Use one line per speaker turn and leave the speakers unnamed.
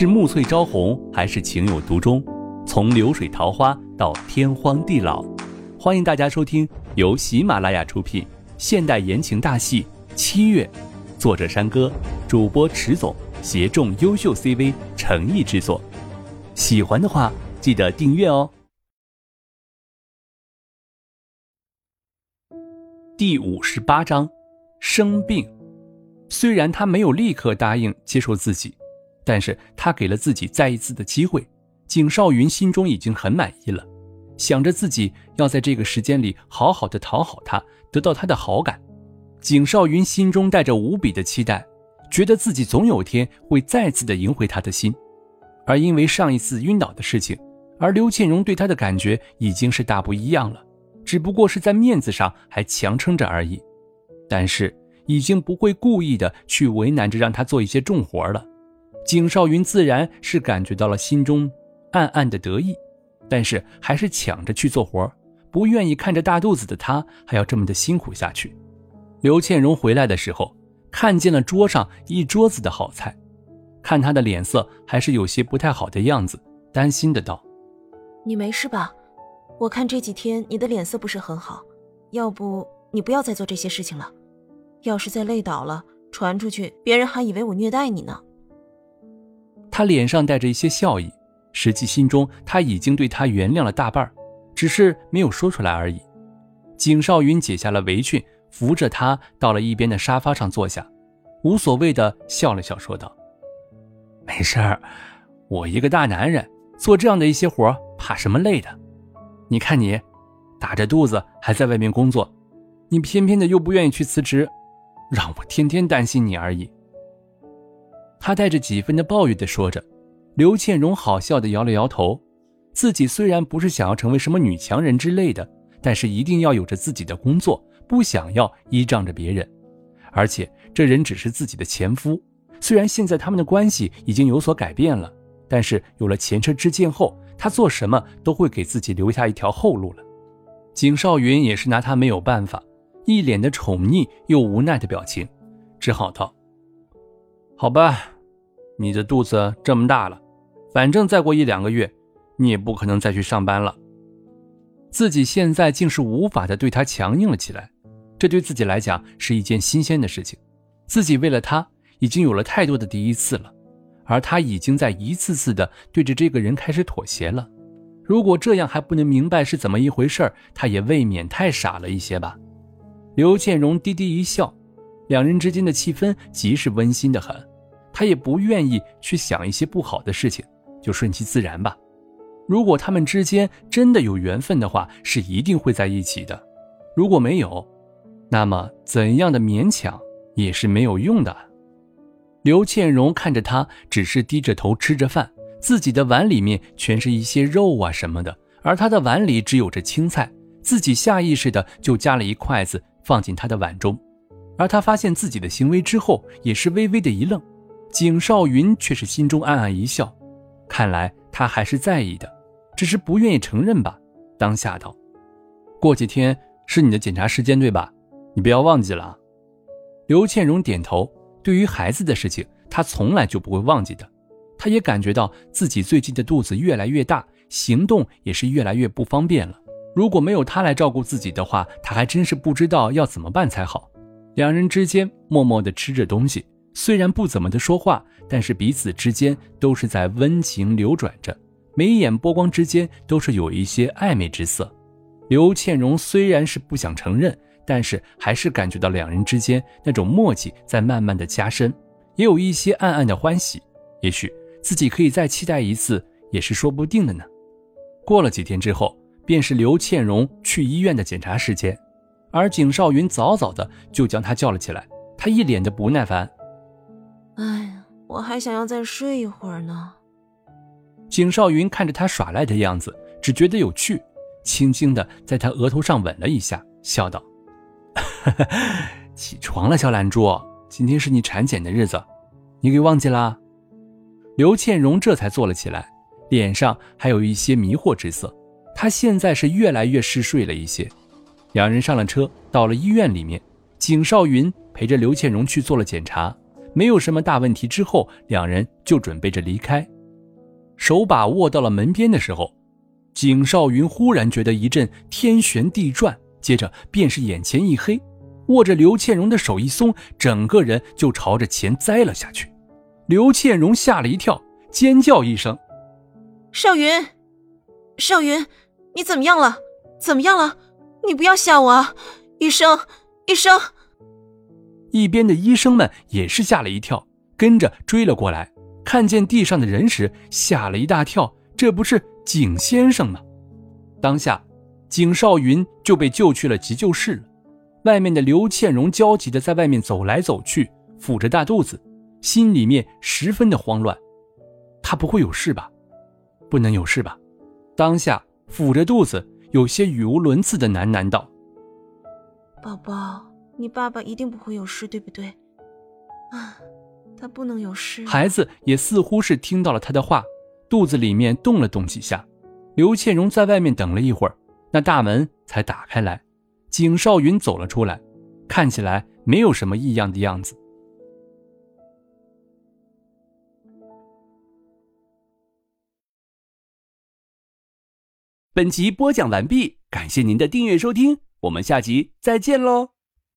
是暮翠朝红，还是情有独钟？从流水桃花到天荒地老，欢迎大家收听由喜马拉雅出品现代言情大戏《七月》，作者山歌，主播迟总，协众优秀 CV 诚意制作。喜欢的话，记得订阅哦。第五十八章，生病。虽然他没有立刻答应接受自己，但是他给了自己再一次的机会。景少云心中已经很满意了，想着自己要在这个时间里好好的讨好他，得到他的好感。景少云心中带着无比的期待，觉得自己总有天会再次的赢回他的心。而因为上一次晕倒的事情，而刘倩荣对他的感觉已经是大不一样了，只不过是在面子上还强撑着而已。但是。已经不会故意的去为难着让他做一些重活了，景少云自然是感觉到了心中暗暗的得意，但是还是抢着去做活，不愿意看着大肚子的他还要这么的辛苦下去。刘倩荣回来的时候，看见了桌上一桌子的好菜，看他的脸色还是有些不太好的样子，担心的道：“
你没事吧？我看这几天你的脸色不是很好，要不你不要再做这些事情了。”要是再累倒了，传出去，别人还以为我虐待你呢。
他脸上带着一些笑意，实际心中他已经对他原谅了大半，只是没有说出来而已。景少云解下了围裙，扶着他到了一边的沙发上坐下，无所谓的笑了笑，说道：“没事儿，我一个大男人做这样的一些活，怕什么累的？你看你，打着肚子还在外面工作，你偏偏的又不愿意去辞职。”让我天天担心你而已。他带着几分的抱怨的说着，刘倩荣好笑的摇了摇头。自己虽然不是想要成为什么女强人之类的，但是一定要有着自己的工作，不想要依仗着别人。而且这人只是自己的前夫，虽然现在他们的关系已经有所改变了，但是有了前车之鉴后，他做什么都会给自己留下一条后路了。景少云也是拿他没有办法。一脸的宠溺又无奈的表情，只好道：“好吧，你的肚子这么大了，反正再过一两个月，你也不可能再去上班了。”自己现在竟是无法的对他强硬了起来，这对自己来讲是一件新鲜的事情。自己为了他已经有了太多的第一次了，而他已经在一次次的对着这个人开始妥协了。如果这样还不能明白是怎么一回事他也未免太傻了一些吧。刘建荣低低一笑，两人之间的气氛极是温馨的很。他也不愿意去想一些不好的事情，就顺其自然吧。如果他们之间真的有缘分的话，是一定会在一起的；如果没有，那么怎样的勉强也是没有用的。刘倩荣看着他，只是低着头吃着饭，自己的碗里面全是一些肉啊什么的，而他的碗里只有着青菜，自己下意识的就夹了一筷子。放进他的碗中，而他发现自己的行为之后，也是微微的一愣。景少云却是心中暗暗一笑，看来他还是在意的，只是不愿意承认吧。当下道：“过几天是你的检查时间，对吧？你不要忘记了。”刘倩荣点头。对于孩子的事情，他从来就不会忘记的。他也感觉到自己最近的肚子越来越大，行动也是越来越不方便了。如果没有他来照顾自己的话，他还真是不知道要怎么办才好。两人之间默默地吃着东西，虽然不怎么的说话，但是彼此之间都是在温情流转着，眉眼波光之间都是有一些暧昧之色。刘倩荣虽然是不想承认，但是还是感觉到两人之间那种默契在慢慢的加深，也有一些暗暗的欢喜。也许自己可以再期待一次，也是说不定的呢。过了几天之后。便是刘倩荣去医院的检查时间，而景少云早早的就将她叫了起来。他一脸的不耐烦：“，
我还想要再睡一会儿呢。”
景少云看着他耍赖的样子，只觉得有趣，轻轻的在他额头上吻了一下，笑道：“ 起床了，小懒猪，今天是你产检的日子，你给忘记了？”刘倩荣这才坐了起来，脸上还有一些迷惑之色。她现在是越来越嗜睡了一些，两人上了车，到了医院里面。景少云陪着刘倩荣去做了检查，没有什么大问题之后，两人就准备着离开。手把握到了门边的时候，景少云忽然觉得一阵天旋地转，接着便是眼前一黑，握着刘倩蓉的手一松，整个人就朝着前栽了下去。刘倩蓉吓了一跳，尖叫一声：“
少云，少云，你怎么样了？怎么样了？你不要吓我啊！医生，医生！”
一边的医生们也是吓了一跳，跟着追了过来。看见地上的人时，吓了一大跳。这不是景先生吗？当下，景少云就被救去了急救室。外面的刘倩蓉焦急地在外面走来走去，抚着大肚子，心里面十分的慌乱。他不会有事吧？不能有事吧？当下抚着肚子，有些语无伦次的喃喃道：“
宝宝，你爸爸一定不会有事，对不对？啊。”他不能有事。
孩子也似乎是听到了他的话，肚子里面动了动几下。刘倩蓉在外面等了一会儿，那大门才打开来，景少云走了出来，看起来没有什么异样的样子。本集播讲完毕，感谢您的订阅收听，我们下集再见喽。